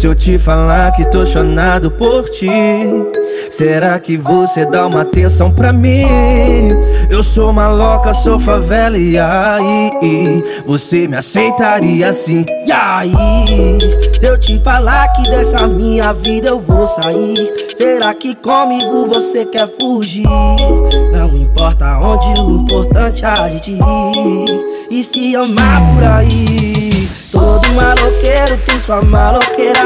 Se eu te falar que tô chonado por ti, será que você dá uma atenção pra mim? Eu sou maloca, sou favela, e aí? Você me aceitaria assim? E aí? Se eu te falar que dessa minha vida eu vou sair, será que comigo você quer fugir? Não importa onde, o importante é a gente ir e se amar por aí. Todo maloqueiro tem sua maloqueira.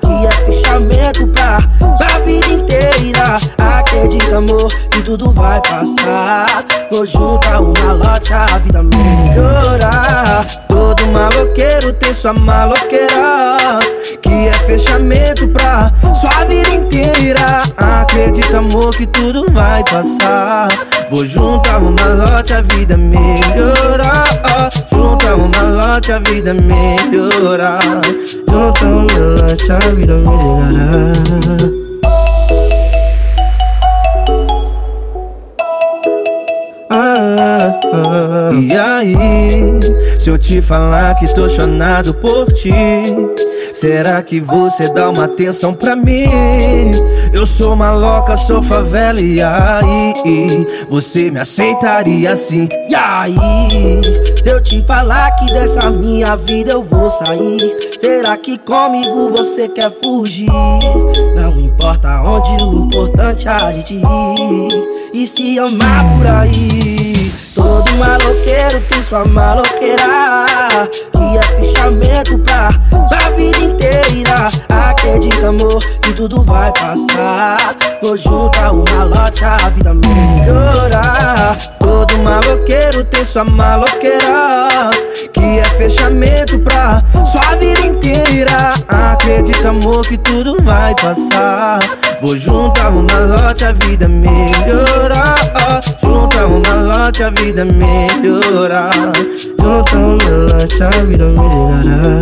Que é fechamento pra, pra vida inteira. Acredita amor que tudo vai passar. Vou juntar o malote a vida melhorar Todo maloqueiro tem sua maloqueira. Que é fechamento pra sua vida inteira. Acredita amor que tudo vai passar. Vou juntar o malote a vida melhorar malote a vida melhorar Juntar o malote a vida melhorar E aí, se eu te falar que estou chonado por ti, será que você dá uma atenção pra mim? Eu sou maloca, sou favela, e aí? Você me aceitaria assim? E aí, se eu te falar que dessa minha vida eu vou sair, será que comigo você quer fugir? Não importa onde, o importante é a gente ir e se amar por aí. Todo maloqueiro tem sua maloqueira. Que é fechamento pra, pra vida inteira. Acredita amor que tudo vai passar. Vou juntar o malote a vida melhorar Todo maloqueiro tem sua maloqueira É fechamento pra sua vida inteira. Acredita amor que tudo vai passar. Vou juntar o malote a vida melhorar Juntar o malote a vida melhorar Juntar o malote a vida melhorar